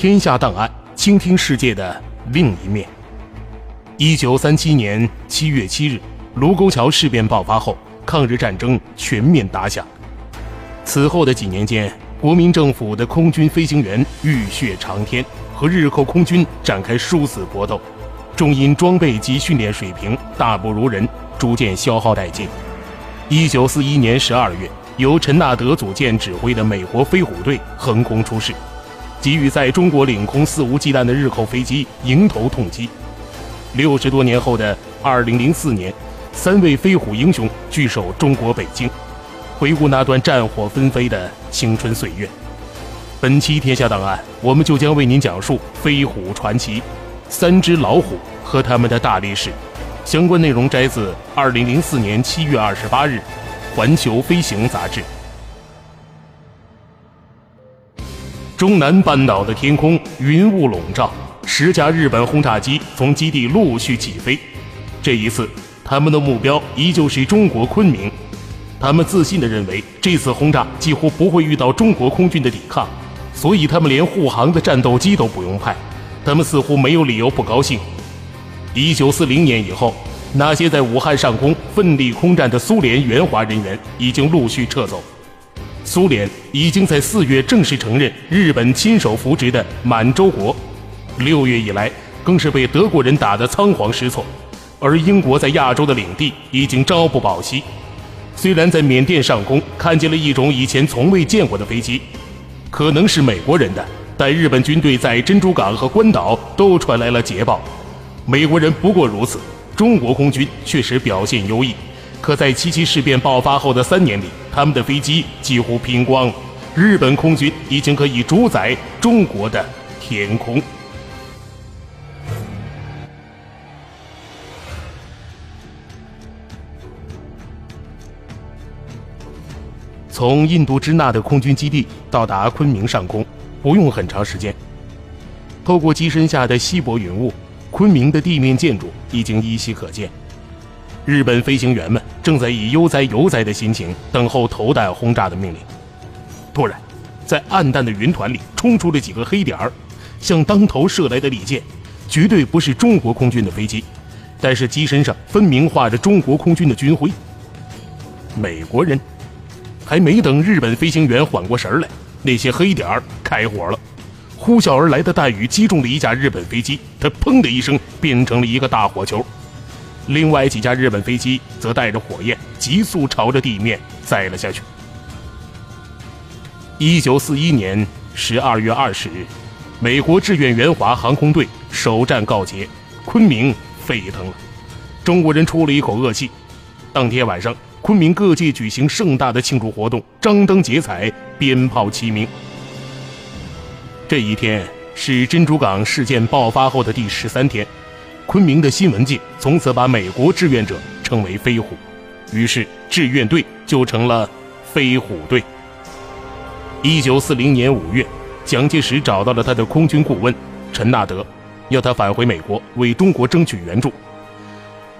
天下档案，倾听世界的另一面。一九三七年七月七日，卢沟桥事变爆发后，抗日战争全面打响。此后的几年间，国民政府的空军飞行员浴血长天，和日寇空军展开殊死搏斗，终因装备及训练水平大不如人，逐渐消耗殆尽。一九四一年十二月。由陈纳德组建指挥的美国飞虎队横空出世，给予在中国领空肆无忌惮的日寇飞机迎头痛击。六十多年后的二零零四年，三位飞虎英雄聚首中国北京，回顾那段战火纷飞的青春岁月。本期《天下档案》，我们就将为您讲述飞虎传奇——三只老虎和他们的大历史。相关内容摘自二零零四年七月二十八日。环球飞行杂志。中南半岛的天空云雾笼罩，十架日本轰炸机从基地陆续起飞。这一次，他们的目标依旧是中国昆明。他们自信地认为，这次轰炸几乎不会遇到中国空军的抵抗，所以他们连护航的战斗机都不用派。他们似乎没有理由不高兴。一九四零年以后。那些在武汉上空奋力空战的苏联援华人员已经陆续撤走，苏联已经在四月正式承认日本亲手扶植的满洲国，六月以来更是被德国人打得仓皇失措，而英国在亚洲的领地已经朝不保夕。虽然在缅甸上空看见了一种以前从未见过的飞机，可能是美国人的，但日本军队在珍珠港和关岛都传来了捷报，美国人不过如此。中国空军确实表现优异，可在七七事变爆发后的三年里，他们的飞机几乎拼光，日本空军已经可以主宰中国的天空。从印度支那的空军基地到达昆明上空，不用很长时间。透过机身下的稀薄云雾。昆明的地面建筑已经依稀可见，日本飞行员们正在以悠哉悠哉的心情等候投弹轰炸的命令。突然，在暗淡的云团里冲出了几个黑点儿，向当头射来的利箭，绝对不是中国空军的飞机，但是机身上分明画着中国空军的军徽。美国人还没等日本飞行员缓过神来，那些黑点儿开火了。呼啸而来的弹雨击中了一架日本飞机，它砰的一声变成了一个大火球。另外几架日本飞机则带着火焰急速朝着地面栽了下去。一九四一年十二月二十日，美国志愿援华航空队首战告捷，昆明沸腾了。中国人出了一口恶气。当天晚上，昆明各界举行盛大的庆祝活动，张灯结彩，鞭炮齐鸣。这一天是珍珠港事件爆发后的第十三天，昆明的新闻界从此把美国志愿者称为“飞虎”，于是志愿队就成了“飞虎队”。一九四零年五月，蒋介石找到了他的空军顾问陈纳德，要他返回美国为中国争取援助。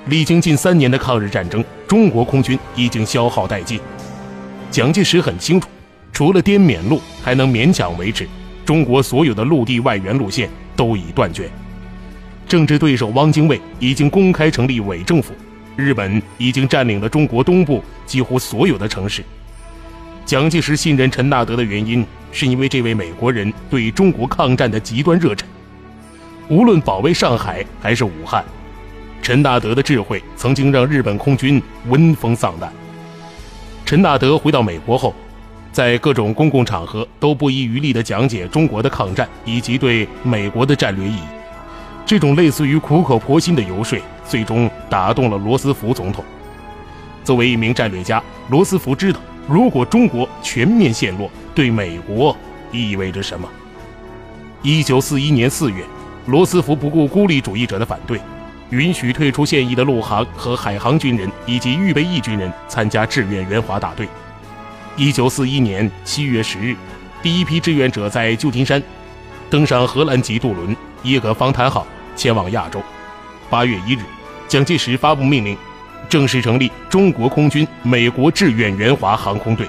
历经近三年的抗日战争，中国空军已经消耗殆尽。蒋介石很清楚，除了滇缅路还能勉强维持。中国所有的陆地外援路线都已断绝，政治对手汪精卫已经公开成立伪政府，日本已经占领了中国东部几乎所有的城市。蒋介石信任陈纳德的原因，是因为这位美国人对中国抗战的极端热忱。无论保卫上海还是武汉，陈纳德的智慧曾经让日本空军闻风丧胆。陈纳德回到美国后。在各种公共场合都不遗余力地讲解中国的抗战以及对美国的战略意义。这种类似于苦口婆心的游说，最终打动了罗斯福总统。作为一名战略家，罗斯福知道，如果中国全面陷落，对美国意味着什么。一九四一年四月，罗斯福不顾孤立主义者的反对，允许退出现役的陆航和海航军人以及预备役军人参加志愿援华大队。一九四一年七月十日，第一批志愿者在旧金山登上荷兰籍渡轮“耶格方谈号”前往亚洲。八月一日，蒋介石发布命令，正式成立中国空军美国志愿援华航空队。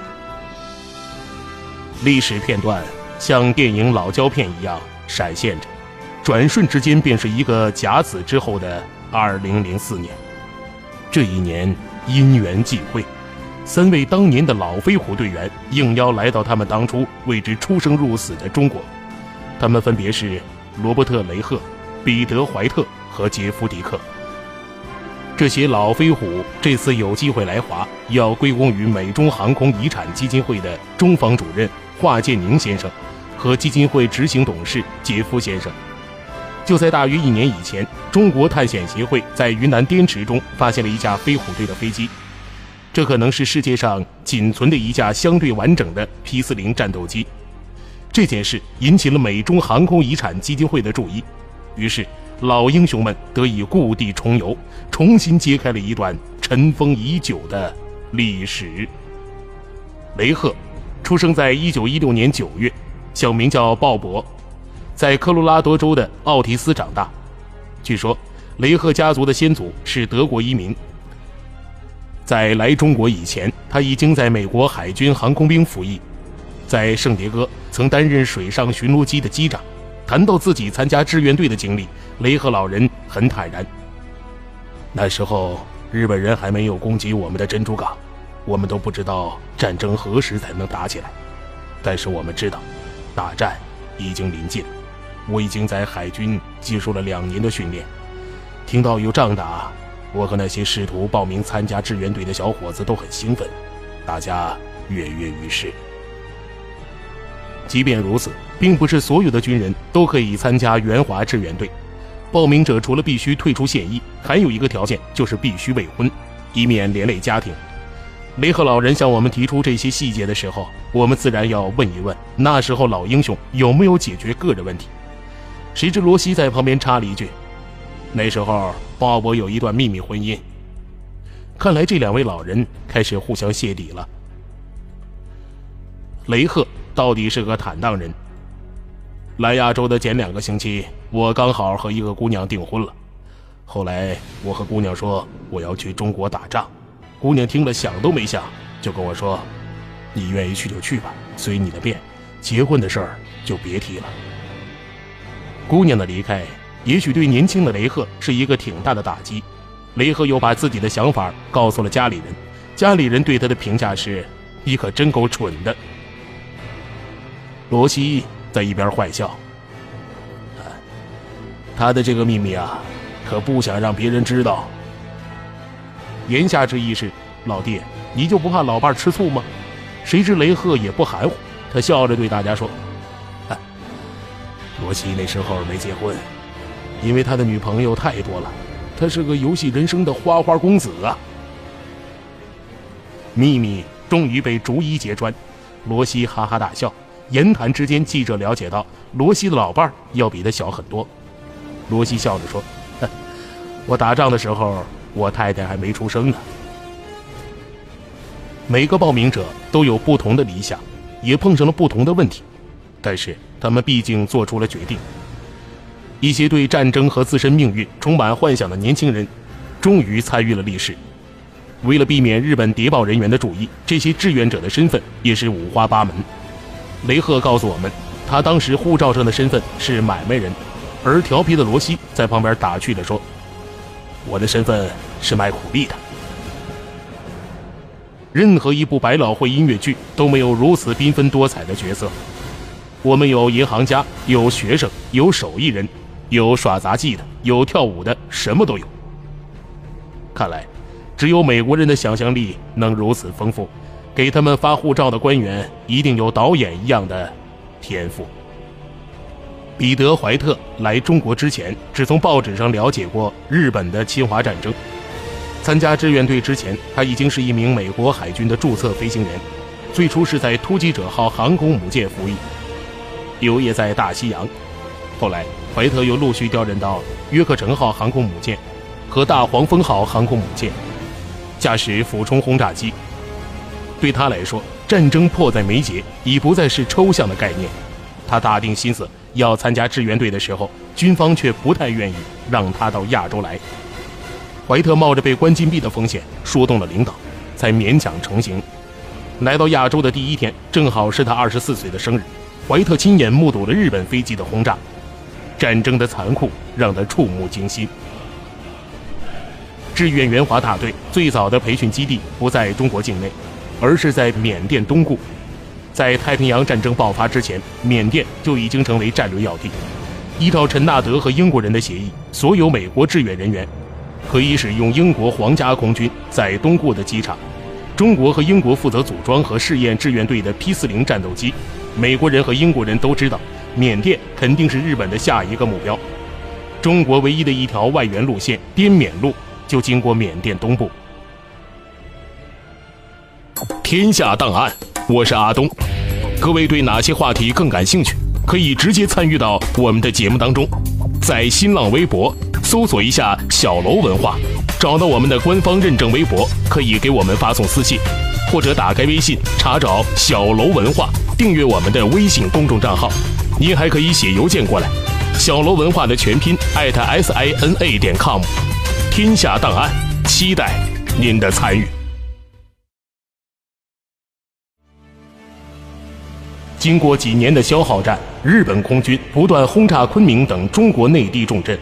历史片段像电影老胶片一样闪现着，转瞬之间便是一个甲子之后的二零零四年。这一年因缘际会，三位当年的老飞虎队员应邀来到他们当初为之出生入死的中国。他们分别是罗伯特·雷赫、彼得·怀特和杰夫·迪克。这些老飞虎这次有机会来华，要归功于美中航空遗产基金会的中方主任。华建宁先生和基金会执行董事杰夫先生，就在大约一年以前，中国探险协会在云南滇池中发现了一架飞虎队的飞机，这可能是世界上仅存的一架相对完整的 P 四零战斗机。这件事引起了美中航空遗产基金会的注意，于是老英雄们得以故地重游，重新揭开了一段尘封已久的历史。雷赫。出生在一九一六年九月，小名叫鲍勃，在科罗拉多州的奥提斯长大。据说，雷赫家族的先祖是德国移民。在来中国以前，他已经在美国海军航空兵服役，在圣迭戈曾担任水上巡逻机的机长。谈到自己参加志愿队的经历，雷赫老人很坦然。那时候，日本人还没有攻击我们的珍珠港。我们都不知道战争何时才能打起来，但是我们知道，大战已经临近。我已经在海军接受了两年的训练，听到有仗打，我和那些试图报名参加志愿队的小伙子都很兴奋，大家跃跃欲试。即便如此，并不是所有的军人都可以参加援华志愿队。报名者除了必须退出现役，还有一个条件就是必须未婚，以免连累家庭。雷赫老人向我们提出这些细节的时候，我们自然要问一问：那时候老英雄有没有解决个人问题？谁知罗西在旁边插了一句：“那时候鲍勃有一段秘密婚姻。”看来这两位老人开始互相泄底了。雷赫到底是个坦荡人。来亚洲的前两个星期，我刚好和一个姑娘订婚了。后来我和姑娘说我要去中国打仗。姑娘听了，想都没想，就跟我说：“你愿意去就去吧，随你的便。结婚的事儿就别提了。”姑娘的离开，也许对年轻的雷赫是一个挺大的打击。雷赫又把自己的想法告诉了家里人，家里人对他的评价是：“你可真够蠢的。”罗西在一边坏笑：“他的这个秘密啊，可不想让别人知道。”言下之意是，老弟，你就不怕老伴吃醋吗？谁知雷赫也不含糊，他笑着对大家说：“罗西那时候没结婚，因为他的女朋友太多了，他是个游戏人生的花花公子啊。”秘密终于被逐一揭穿，罗西哈哈大笑。言谈之间，记者了解到，罗西的老伴儿要比他小很多。罗西笑着说：“ 我打仗的时候。”我太太还没出生呢。每个报名者都有不同的理想，也碰上了不同的问题，但是他们毕竟做出了决定。一些对战争和自身命运充满幻想的年轻人，终于参与了历史。为了避免日本谍报人员的注意，这些志愿者的身份也是五花八门。雷赫告诉我们，他当时护照上的身份是买卖人，而调皮的罗西在旁边打趣地说。我的身份是卖苦力的。任何一部百老汇音乐剧都没有如此缤纷多彩的角色。我们有银行家，有学生，有手艺人，有耍杂技的，有跳舞的，什么都有。看来，只有美国人的想象力能如此丰富，给他们发护照的官员一定有导演一样的天赋。彼得·怀特来中国之前，只从报纸上了解过日本的侵华战争。参加志愿队之前，他已经是一名美国海军的注册飞行员，最初是在突击者号航空母舰服役，留业在大西洋。后来，怀特又陆续调任到约克城号航空母舰和大黄蜂号航空母舰，驾驶俯冲轰炸机。对他来说，战争迫在眉睫，已不再是抽象的概念。他打定心思要参加志愿队的时候，军方却不太愿意让他到亚洲来。怀特冒着被关禁闭的风险，说动了领导，才勉强成行。来到亚洲的第一天，正好是他二十四岁的生日。怀特亲眼目睹了日本飞机的轰炸。战争的残酷让他触目惊心。志愿援华大队最早的培训基地不在中国境内，而是在缅甸东部。在太平洋战争爆发之前，缅甸就已经成为战略要地。依照陈纳德和英国人的协议，所有美国志愿人员可以使用英国皇家空军在东部的机场。中国和英国负责组装和试验志愿队的 P-40 战斗机。美国人和英国人都知道。缅甸肯定是日本的下一个目标。中国唯一的一条外援路线滇缅路就经过缅甸东部。天下档案，我是阿东。各位对哪些话题更感兴趣？可以直接参与到我们的节目当中，在新浪微博搜索一下“小楼文化”，找到我们的官方认证微博，可以给我们发送私信，或者打开微信查找“小楼文化”，订阅我们的微信公众账号。您还可以写邮件过来，小楼文化的全拼艾特 s i n a 点 com，天下档案，期待您的参与。经过几年的消耗战，日本空军不断轰炸昆明等中国内地重镇。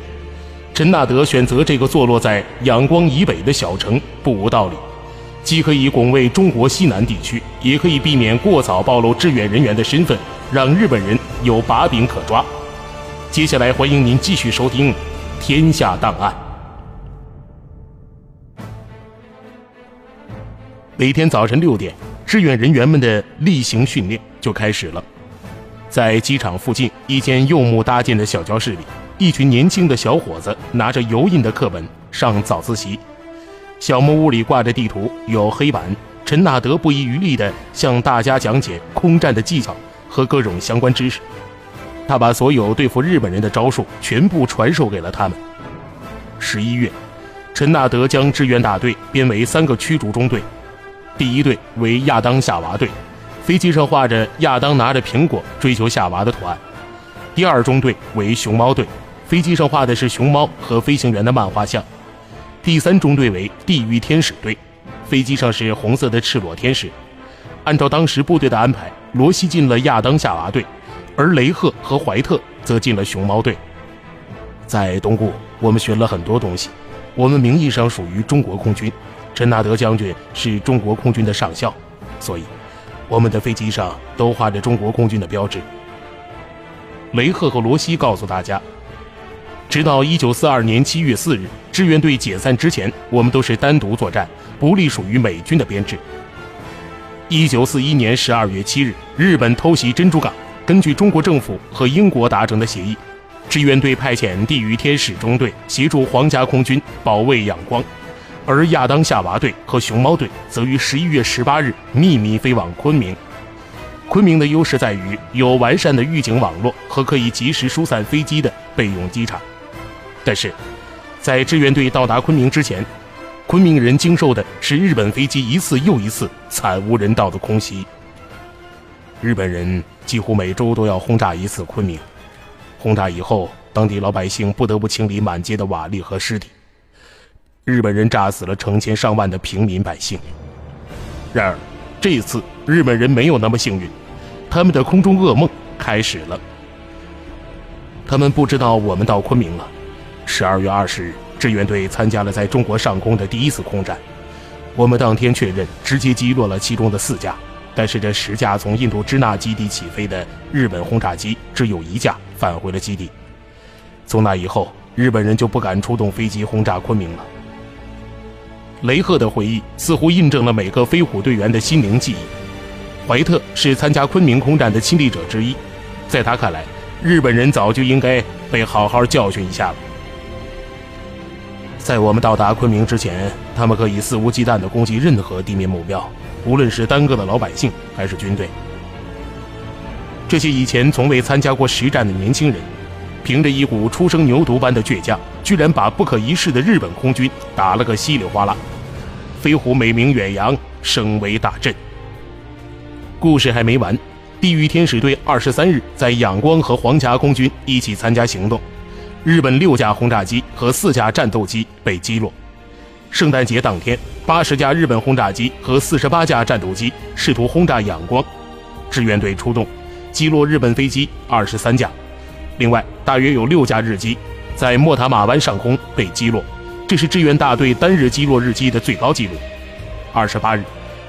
陈纳德选择这个坐落在仰光以北的小城，不无道理，既可以拱卫中国西南地区，也可以避免过早暴露志愿人员的身份。让日本人有把柄可抓。接下来，欢迎您继续收听《天下档案》。每天早晨六点，志愿人员们的例行训练就开始了。在机场附近一间柚木搭建的小教室里，一群年轻的小伙子拿着油印的课本上早自习。小木屋里挂着地图，有黑板。陈纳德不遗余力地向大家讲解空战的技巧。和各种相关知识，他把所有对付日本人的招数全部传授给了他们。十一月，陈纳德将支援大队编为三个驱逐中队，第一队为亚当夏娃队，飞机上画着亚当拿着苹果追求夏娃的图案；第二中队为熊猫队，飞机上画的是熊猫和飞行员的漫画像；第三中队为地狱天使队，飞机上是红色的赤裸天使。按照当时部队的安排。罗西进了亚当夏娃队，而雷赫和怀特则进了熊猫队。在东部，我们学了很多东西。我们名义上属于中国空军，陈纳德将军是中国空军的上校，所以我们的飞机上都画着中国空军的标志。雷赫和罗西告诉大家，直到1942年7月4日志愿队解散之前，我们都是单独作战，不隶属于美军的编制。一九四一年十二月七日，日本偷袭珍珠港。根据中国政府和英国达成的协议，志愿队派遣地狱天使中队协助皇家空军保卫仰光，而亚当夏娃队和熊猫队则于十一月十八日秘密飞往昆明。昆明的优势在于有完善的预警网络和可以及时疏散飞机的备用机场。但是，在志愿队到达昆明之前，昆明人经受的是日本飞机一次又一次惨无人道的空袭。日本人几乎每周都要轰炸一次昆明，轰炸以后，当地老百姓不得不清理满街的瓦砾和尸体。日本人炸死了成千上万的平民百姓。然而，这一次日本人没有那么幸运，他们的空中噩梦开始了。他们不知道我们到昆明了。十二月二十日。志愿队参加了在中国上空的第一次空战，我们当天确认直接击落了其中的四架，但是这十架从印度支那基地起飞的日本轰炸机只有一架返回了基地。从那以后，日本人就不敢出动飞机轰炸昆明了。雷赫的回忆似乎印证了每个飞虎队员的心灵记忆。怀特是参加昆明空战的亲历者之一，在他看来，日本人早就应该被好好教训一下了。在我们到达昆明之前，他们可以肆无忌惮地攻击任何地面目标，无论是单个的老百姓还是军队。这些以前从未参加过实战的年轻人，凭着一股初生牛犊般的倔强，居然把不可一世的日本空军打了个稀里哗啦。飞虎美名远扬，声威大振。故事还没完，地狱天使队二十三日在仰光和皇家空军一起参加行动，日本六架轰炸机和四架战斗机被击落。圣诞节当天，八十架日本轰炸机和四十八架战斗机试图轰炸仰光，志愿队出动，击落日本飞机二十三架。另外，大约有六架日机在莫塔马湾上空被击落。这是志愿大队单日击落日机的最高纪录。二十八日，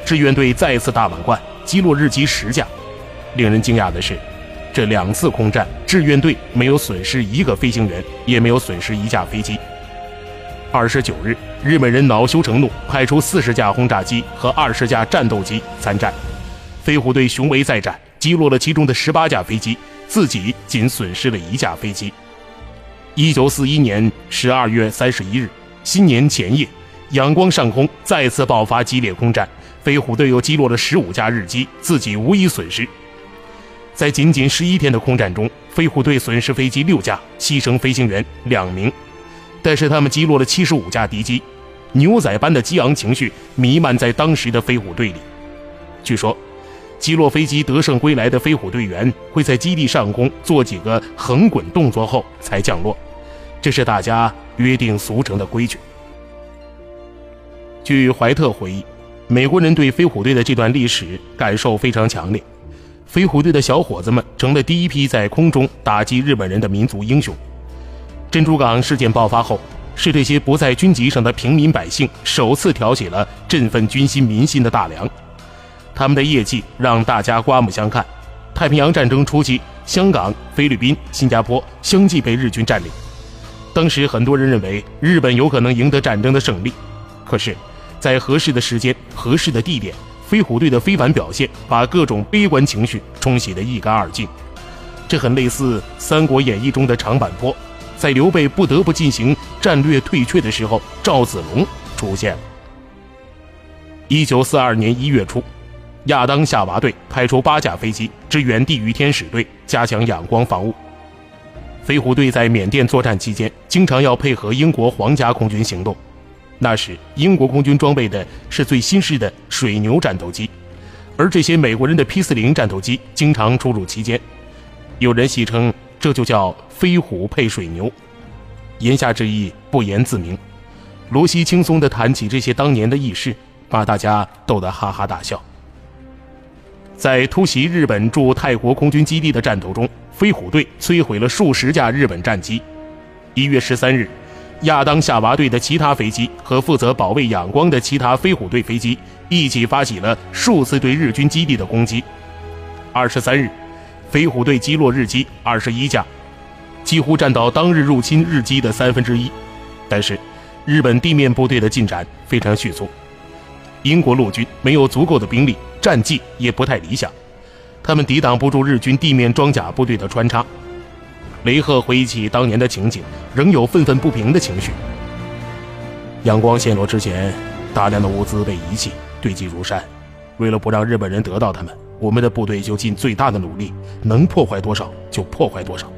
志愿队再次大满贯，击落日机十架。令人惊讶的是，这两次空战，志愿队没有损失一个飞行员，也没有损失一架飞机。二十九日，日本人恼羞成怒，派出四十架轰炸机和二十架战斗机参战。飞虎队雄威再战，击落了其中的十八架飞机，自己仅损失了一架飞机。一九四一年十二月三十一日。新年前夜，仰光上空再次爆发激烈空战，飞虎队又击落了十五架日机，自己无一损失。在仅仅十一天的空战中，飞虎队损失飞机六架，牺牲飞行员两名，但是他们击落了七十五架敌机，牛仔般的激昂情绪弥漫在当时的飞虎队里。据说，击落飞机得胜归来的飞虎队员会在基地上空做几个横滚动作后才降落，这是大家。约定俗成的规矩。据怀特回忆，美国人对飞虎队的这段历史感受非常强烈。飞虎队的小伙子们成了第一批在空中打击日本人的民族英雄。珍珠港事件爆发后，是这些不在军籍上的平民百姓首次挑起了振奋军心民心的大梁。他们的业绩让大家刮目相看。太平洋战争初期，香港、菲律宾、新加坡相继被日军占领。当时很多人认为日本有可能赢得战争的胜利，可是，在合适的时间、合适的地点，飞虎队的非凡表现把各种悲观情绪冲洗得一干二净。这很类似《三国演义》中的长坂坡，在刘备不得不进行战略退却的时候，赵子龙出现了。一九四二年一月初，亚当夏娃队派出八架飞机支援地狱天使队，加强仰光防务。飞虎队在缅甸作战期间，经常要配合英国皇家空军行动。那时，英国空军装备的是最新式的水牛战斗机，而这些美国人的 P-40 战斗机经常出入其间。有人戏称这就叫“飞虎配水牛”，言下之意不言自明。罗西轻松地谈起这些当年的轶事，把大家逗得哈哈大笑。在突袭日本驻泰国空军基地的战斗中，飞虎队摧毁了数十架日本战机。一月十三日，亚当夏娃队的其他飞机和负责保卫仰光的其他飞虎队飞机一起发起了数次对日军基地的攻击。二十三日，飞虎队击落日机二十一架，几乎占到当日入侵日机的三分之一。但是，日本地面部队的进展非常迅速，英国陆军没有足够的兵力。战绩也不太理想，他们抵挡不住日军地面装甲部队的穿插。雷赫回忆起当年的情景，仍有愤愤不平的情绪。阳光陷落之前，大量的物资被遗弃，堆积如山。为了不让日本人得到他们，我们的部队就尽最大的努力，能破坏多少就破坏多少。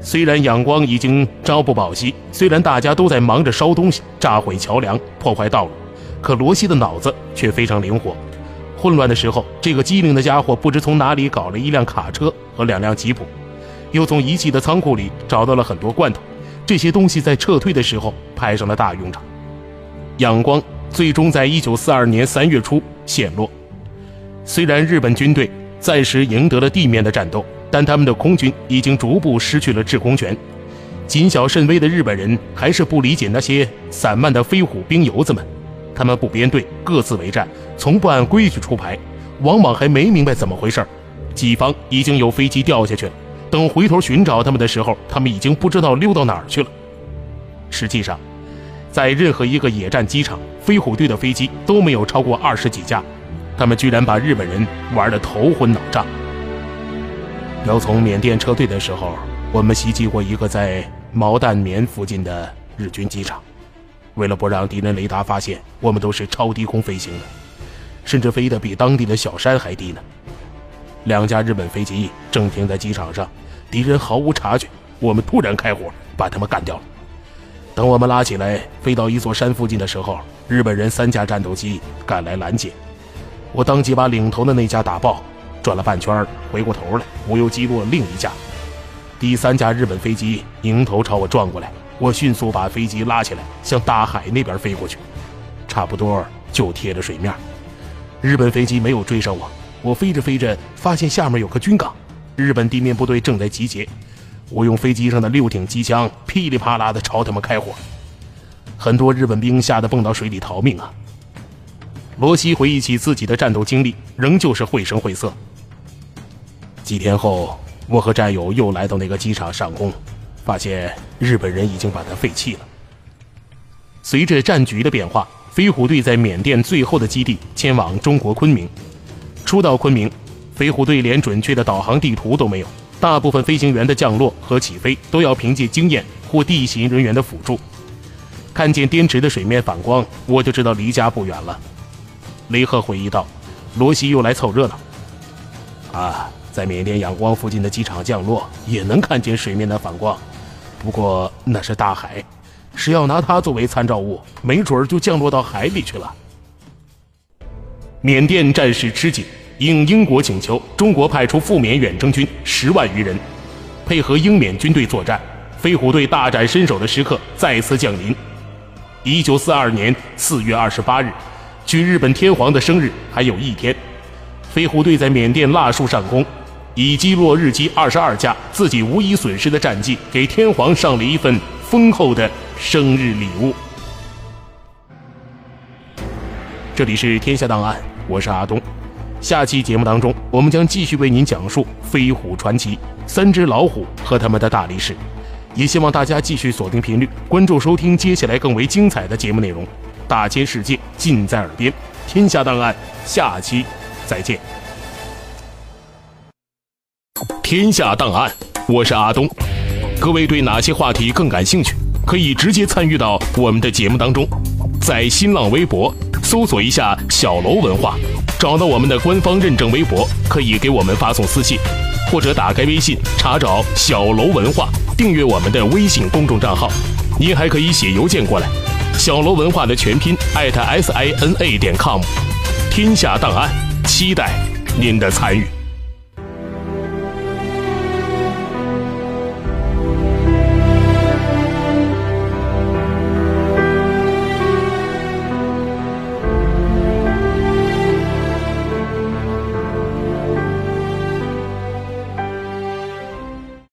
虽然阳光已经朝不保夕，虽然大家都在忙着烧东西、炸毁桥梁、破坏道路，可罗西的脑子却非常灵活。混乱的时候，这个机灵的家伙不知从哪里搞了一辆卡车和两辆吉普，又从遗弃的仓库里找到了很多罐头。这些东西在撤退的时候派上了大用场。仰光最终在一九四二年三月初陷落。虽然日本军队暂时赢得了地面的战斗，但他们的空军已经逐步失去了制空权。谨小慎微的日本人还是不理解那些散漫的飞虎兵游子们。他们不编队，各自为战，从不按规矩出牌，往往还没明白怎么回事己方已经有飞机掉下去了，等回头寻找他们的时候，他们已经不知道溜到哪儿去了。实际上，在任何一个野战机场，飞虎队的飞机都没有超过二十几架，他们居然把日本人玩得头昏脑胀。要从缅甸撤退的时候，我们袭击过一个在毛淡棉附近的日军机场。为了不让敌人雷达发现，我们都是超低空飞行的，甚至飞得比当地的小山还低呢。两架日本飞机正停在机场上，敌人毫无察觉，我们突然开火把他们干掉了。等我们拉起来飞到一座山附近的时候，日本人三架战斗机赶来拦截，我当即把领头的那架打爆，转了半圈回过头来，我又击落另一架。第三架日本飞机迎头朝我撞过来，我迅速把飞机拉起来，向大海那边飞过去，差不多就贴着水面。日本飞机没有追上我，我飞着飞着发现下面有个军港，日本地面部队正在集结。我用飞机上的六挺机枪噼里啪啦的朝他们开火，很多日本兵吓得蹦到水里逃命啊。罗西回忆起自己的战斗经历，仍旧是绘声绘色。几天后，我和战友又来到那个机场上空，发现日本人已经把它废弃了。随着战局的变化。飞虎队在缅甸最后的基地迁往中国昆明。初到昆明，飞虎队连准确的导航地图都没有，大部分飞行员的降落和起飞都要凭借经验或地形人员的辅助。看见滇池的水面反光，我就知道离家不远了。雷赫回忆道：“罗西又来凑热闹。啊，在缅甸仰光附近的机场降落，也能看见水面的反光，不过那是大海。”是要拿它作为参照物，没准儿就降落到海里去了。缅甸战事吃紧，应英国请求，中国派出赴缅远征军十万余人，配合英缅军队作战。飞虎队大展身手的时刻再次降临。一九四二年四月二十八日，距日本天皇的生日还有一天，飞虎队在缅甸腊戍上空，以击落日机二十二架、自己无一损失的战绩，给天皇上了一份丰厚的。生日礼物。这里是天下档案，我是阿东。下期节目当中，我们将继续为您讲述飞虎传奇三只老虎和他们的大力士。也希望大家继续锁定频率，关注收听接下来更为精彩的节目内容。大千世界尽在耳边，天下档案，下期再见。天下档案，我是阿东。各位对哪些话题更感兴趣？可以直接参与到我们的节目当中，在新浪微博搜索一下“小楼文化”，找到我们的官方认证微博，可以给我们发送私信，或者打开微信查找“小楼文化”，订阅我们的微信公众账号。您还可以写邮件过来，“小楼文化”的全拼艾特 s i n a 点 com。天下档案，期待您的参与。